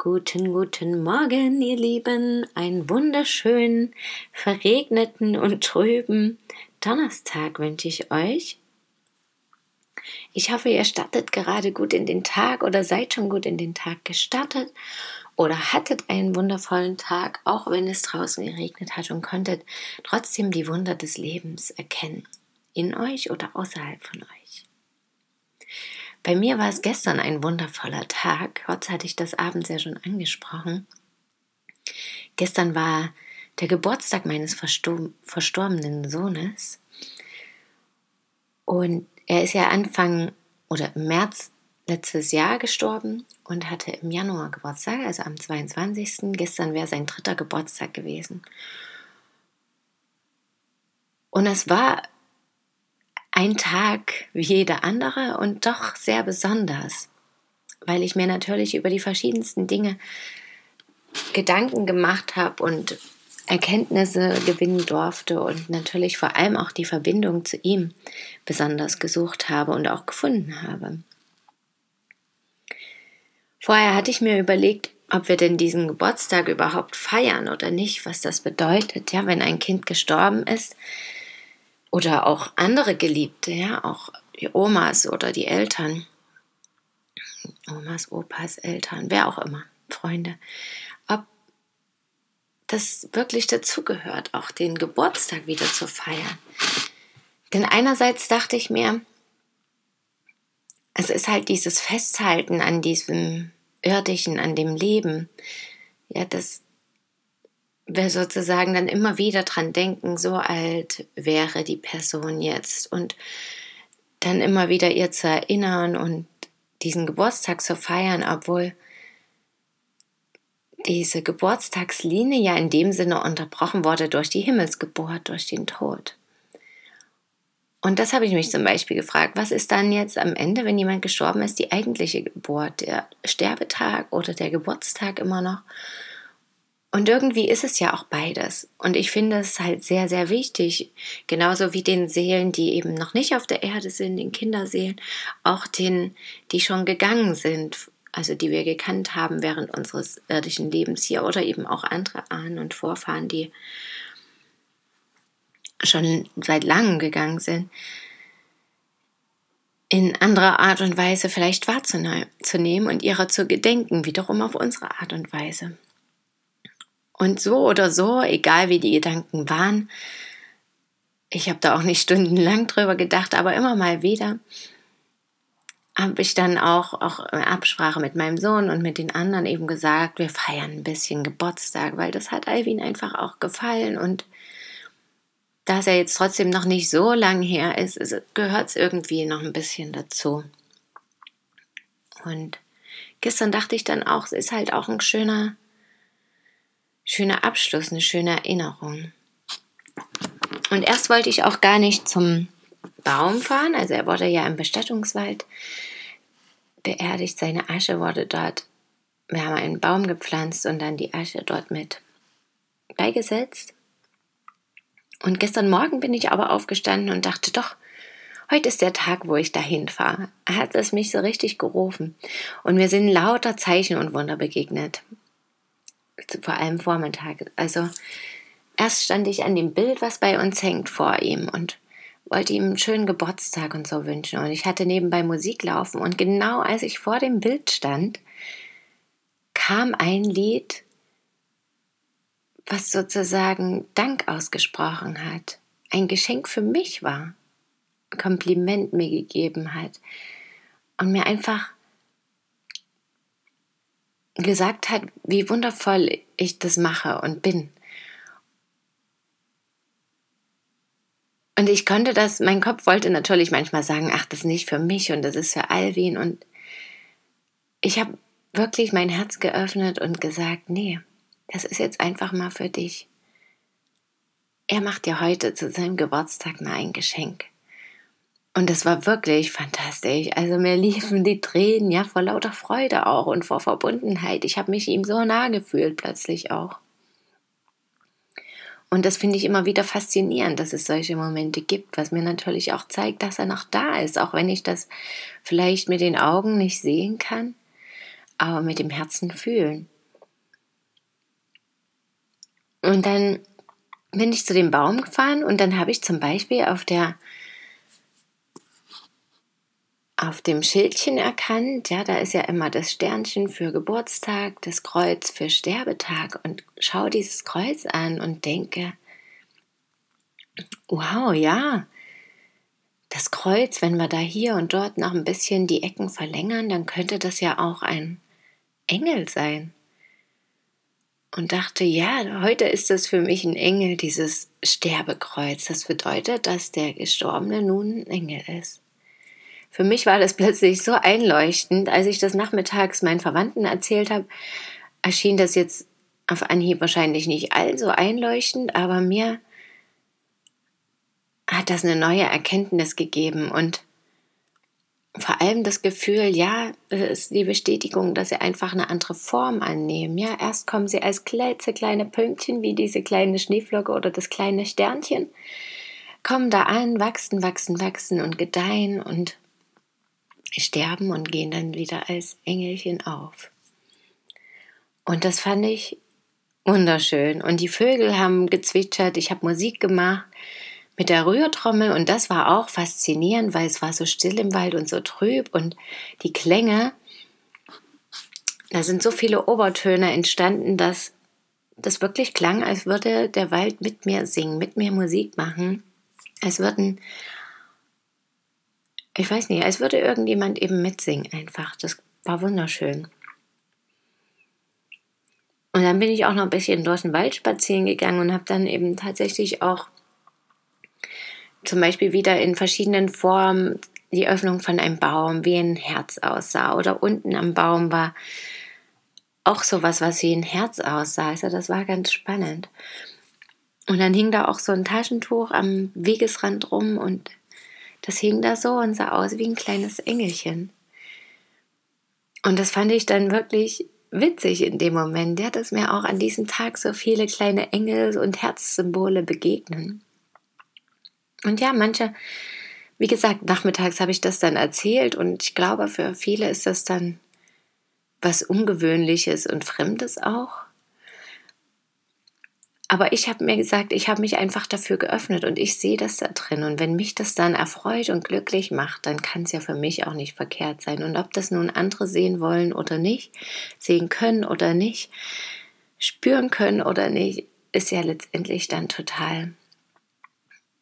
Guten, guten Morgen, ihr Lieben. Einen wunderschönen, verregneten und trüben Donnerstag wünsche ich euch. Ich hoffe, ihr startet gerade gut in den Tag oder seid schon gut in den Tag gestartet oder hattet einen wundervollen Tag, auch wenn es draußen geregnet hat und konntet trotzdem die Wunder des Lebens erkennen. In euch oder außerhalb von euch. Bei mir war es gestern ein wundervoller Tag. Heute hatte ich das abends ja schon angesprochen. Gestern war der Geburtstag meines verstorbenen Sohnes. Und er ist ja Anfang oder im März letztes Jahr gestorben und hatte im Januar Geburtstag, also am 22. Gestern wäre sein dritter Geburtstag gewesen. Und es war ein Tag wie jeder andere und doch sehr besonders, weil ich mir natürlich über die verschiedensten Dinge Gedanken gemacht habe und Erkenntnisse gewinnen durfte und natürlich vor allem auch die Verbindung zu ihm besonders gesucht habe und auch gefunden habe. Vorher hatte ich mir überlegt, ob wir denn diesen Geburtstag überhaupt feiern oder nicht, was das bedeutet, ja, wenn ein Kind gestorben ist, oder auch andere Geliebte, ja, auch die Omas oder die Eltern. Omas, Opas, Eltern, wer auch immer, Freunde. Ob das wirklich dazugehört, auch den Geburtstag wieder zu feiern. Denn einerseits dachte ich mir, es ist halt dieses Festhalten an diesem irdischen, an dem Leben. Ja, das wir sozusagen dann immer wieder dran denken, so alt wäre die Person jetzt und dann immer wieder ihr zu erinnern und diesen Geburtstag zu feiern, obwohl diese Geburtstagslinie ja in dem Sinne unterbrochen wurde durch die Himmelsgeburt, durch den Tod. Und das habe ich mich zum Beispiel gefragt, was ist dann jetzt am Ende, wenn jemand gestorben ist, die eigentliche Geburt, der Sterbetag oder der Geburtstag immer noch? Und irgendwie ist es ja auch beides. Und ich finde es halt sehr, sehr wichtig, genauso wie den Seelen, die eben noch nicht auf der Erde sind, den Kinderseelen, auch den, die schon gegangen sind, also die wir gekannt haben während unseres irdischen Lebens hier oder eben auch andere Ahnen und Vorfahren, die schon seit langem gegangen sind, in anderer Art und Weise vielleicht wahrzunehmen und ihrer zu gedenken, wiederum auf unsere Art und Weise. Und so oder so, egal wie die Gedanken waren, ich habe da auch nicht stundenlang drüber gedacht, aber immer mal wieder habe ich dann auch, auch in Absprache mit meinem Sohn und mit den anderen eben gesagt, wir feiern ein bisschen Geburtstag, weil das hat Alvin einfach auch gefallen und da es ja jetzt trotzdem noch nicht so lang her ist, gehört es irgendwie noch ein bisschen dazu. Und gestern dachte ich dann auch, es ist halt auch ein schöner schöner Abschluss, eine schöne Erinnerung. Und erst wollte ich auch gar nicht zum Baum fahren, also er wurde ja im Bestattungswald beerdigt, seine Asche wurde dort, wir haben einen Baum gepflanzt und dann die Asche dort mit beigesetzt. Und gestern Morgen bin ich aber aufgestanden und dachte, doch, heute ist der Tag, wo ich dahin fahre. Er hat es mich so richtig gerufen. Und mir sind lauter Zeichen und Wunder begegnet vor allem Vormittag. Also erst stand ich an dem Bild, was bei uns hängt, vor ihm und wollte ihm einen schönen Geburtstag und so wünschen. Und ich hatte nebenbei Musik laufen und genau als ich vor dem Bild stand, kam ein Lied, was sozusagen Dank ausgesprochen hat, ein Geschenk für mich war, ein Kompliment mir gegeben hat und mir einfach gesagt hat, wie wundervoll ich das mache und bin. Und ich konnte das, mein Kopf wollte natürlich manchmal sagen, ach, das ist nicht für mich und das ist für Alvin. Und ich habe wirklich mein Herz geöffnet und gesagt, nee, das ist jetzt einfach mal für dich. Er macht dir heute zu seinem Geburtstag mal ein Geschenk. Und das war wirklich fantastisch. Also mir liefen die Tränen, ja, vor lauter Freude auch und vor Verbundenheit. Ich habe mich ihm so nah gefühlt plötzlich auch. Und das finde ich immer wieder faszinierend, dass es solche Momente gibt, was mir natürlich auch zeigt, dass er noch da ist, auch wenn ich das vielleicht mit den Augen nicht sehen kann, aber mit dem Herzen fühlen. Und dann bin ich zu dem Baum gefahren und dann habe ich zum Beispiel auf der auf dem Schildchen erkannt, ja, da ist ja immer das Sternchen für Geburtstag, das Kreuz für Sterbetag und schaue dieses Kreuz an und denke, wow, ja, das Kreuz, wenn wir da hier und dort noch ein bisschen die Ecken verlängern, dann könnte das ja auch ein Engel sein. Und dachte, ja, heute ist das für mich ein Engel, dieses Sterbekreuz. Das bedeutet, dass der Gestorbene nun ein Engel ist. Für mich war das plötzlich so einleuchtend, als ich das nachmittags meinen Verwandten erzählt habe, erschien das jetzt auf Anhieb wahrscheinlich nicht allzu einleuchtend, aber mir hat das eine neue Erkenntnis gegeben und vor allem das Gefühl, ja, es ist die Bestätigung, dass sie einfach eine andere Form annehmen. Ja, erst kommen sie als kleine Pünktchen wie diese kleine Schneeflocke oder das kleine Sternchen, kommen da an, wachsen, wachsen, wachsen und gedeihen und sterben und gehen dann wieder als Engelchen auf. Und das fand ich wunderschön. Und die Vögel haben gezwitschert, ich habe Musik gemacht mit der Rührtrommel und das war auch faszinierend, weil es war so still im Wald und so trüb und die Klänge, da sind so viele Obertöne entstanden, dass das wirklich klang, als würde der Wald mit mir singen, mit mir Musik machen, als würden ich weiß nicht, als würde irgendjemand eben mitsingen einfach. Das war wunderschön. Und dann bin ich auch noch ein bisschen durch den Wald spazieren gegangen und habe dann eben tatsächlich auch zum Beispiel wieder in verschiedenen Formen die Öffnung von einem Baum, wie ein Herz aussah. Oder unten am Baum war auch sowas, was wie ein Herz aussah. Also das war ganz spannend. Und dann hing da auch so ein Taschentuch am Wegesrand rum und das hing da so und sah aus wie ein kleines Engelchen. Und das fand ich dann wirklich witzig in dem Moment, ja, dass mir auch an diesem Tag so viele kleine Engel und Herzsymbole begegnen. Und ja, manche, wie gesagt, nachmittags habe ich das dann erzählt und ich glaube, für viele ist das dann was Ungewöhnliches und Fremdes auch. Aber ich habe mir gesagt, ich habe mich einfach dafür geöffnet und ich sehe das da drin. Und wenn mich das dann erfreut und glücklich macht, dann kann es ja für mich auch nicht verkehrt sein. Und ob das nun andere sehen wollen oder nicht, sehen können oder nicht, spüren können oder nicht, ist ja letztendlich dann total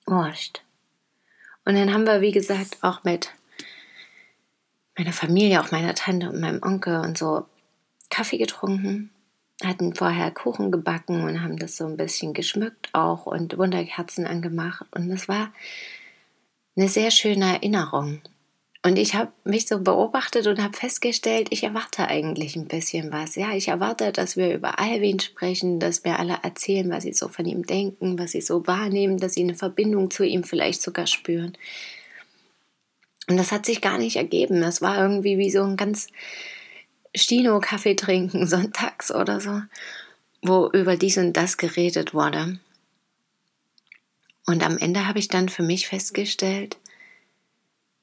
wurscht. Und dann haben wir, wie gesagt, auch mit meiner Familie, auch meiner Tante und meinem Onkel und so Kaffee getrunken hatten vorher Kuchen gebacken und haben das so ein bisschen geschmückt auch und Wunderkerzen angemacht. Und es war eine sehr schöne Erinnerung. Und ich habe mich so beobachtet und habe festgestellt, ich erwarte eigentlich ein bisschen was. Ja, ich erwarte, dass wir über Alwin sprechen, dass wir alle erzählen, was sie so von ihm denken, was sie so wahrnehmen, dass sie eine Verbindung zu ihm vielleicht sogar spüren. Und das hat sich gar nicht ergeben. Das war irgendwie wie so ein ganz Stino Kaffee trinken, sonntags oder so, wo über dies und das geredet wurde. Und am Ende habe ich dann für mich festgestellt,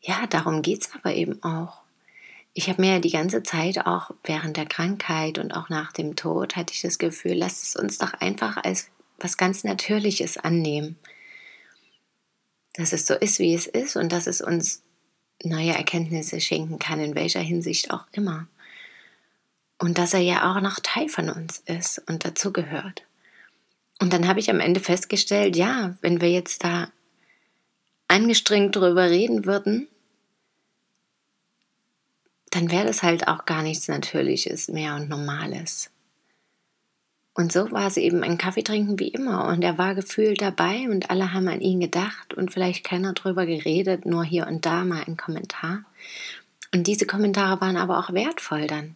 ja, darum geht es aber eben auch. Ich habe mir ja die ganze Zeit auch während der Krankheit und auch nach dem Tod hatte ich das Gefühl, lasst es uns doch einfach als was ganz Natürliches annehmen. Dass es so ist, wie es ist und dass es uns neue Erkenntnisse schenken kann, in welcher Hinsicht auch immer. Und dass er ja auch noch Teil von uns ist und dazugehört. Und dann habe ich am Ende festgestellt, ja, wenn wir jetzt da angestrengt darüber reden würden, dann wäre das halt auch gar nichts Natürliches mehr und Normales. Und so war es eben ein Kaffee trinken wie immer. Und er war gefühlt dabei und alle haben an ihn gedacht und vielleicht keiner drüber geredet, nur hier und da mal ein Kommentar. Und diese Kommentare waren aber auch wertvoll dann.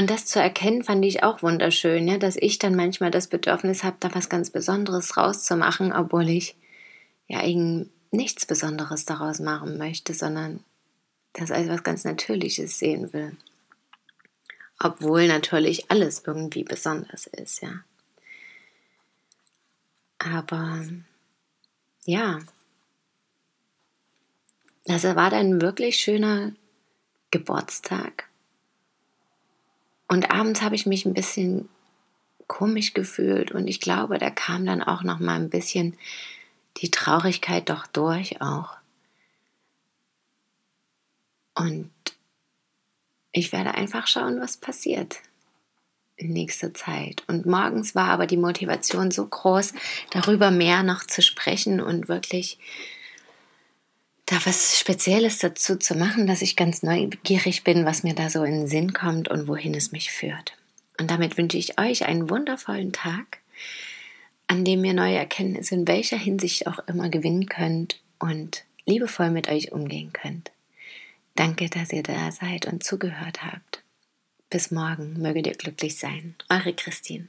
Und das zu erkennen, fand ich auch wunderschön, ja, dass ich dann manchmal das Bedürfnis habe, da was ganz Besonderes rauszumachen, obwohl ich ja eben nichts Besonderes daraus machen möchte, sondern das als was ganz Natürliches sehen will. Obwohl natürlich alles irgendwie besonders ist, ja. Aber ja, das war dann wirklich schöner Geburtstag und abends habe ich mich ein bisschen komisch gefühlt und ich glaube, da kam dann auch noch mal ein bisschen die Traurigkeit doch durch auch. Und ich werde einfach schauen, was passiert in nächster Zeit. Und morgens war aber die Motivation so groß, darüber mehr noch zu sprechen und wirklich da was Spezielles dazu zu machen, dass ich ganz neugierig bin, was mir da so in den Sinn kommt und wohin es mich führt. Und damit wünsche ich euch einen wundervollen Tag, an dem ihr neue Erkenntnisse in welcher Hinsicht auch immer gewinnen könnt und liebevoll mit euch umgehen könnt. Danke, dass ihr da seid und zugehört habt. Bis morgen, möget ihr glücklich sein. Eure Christine.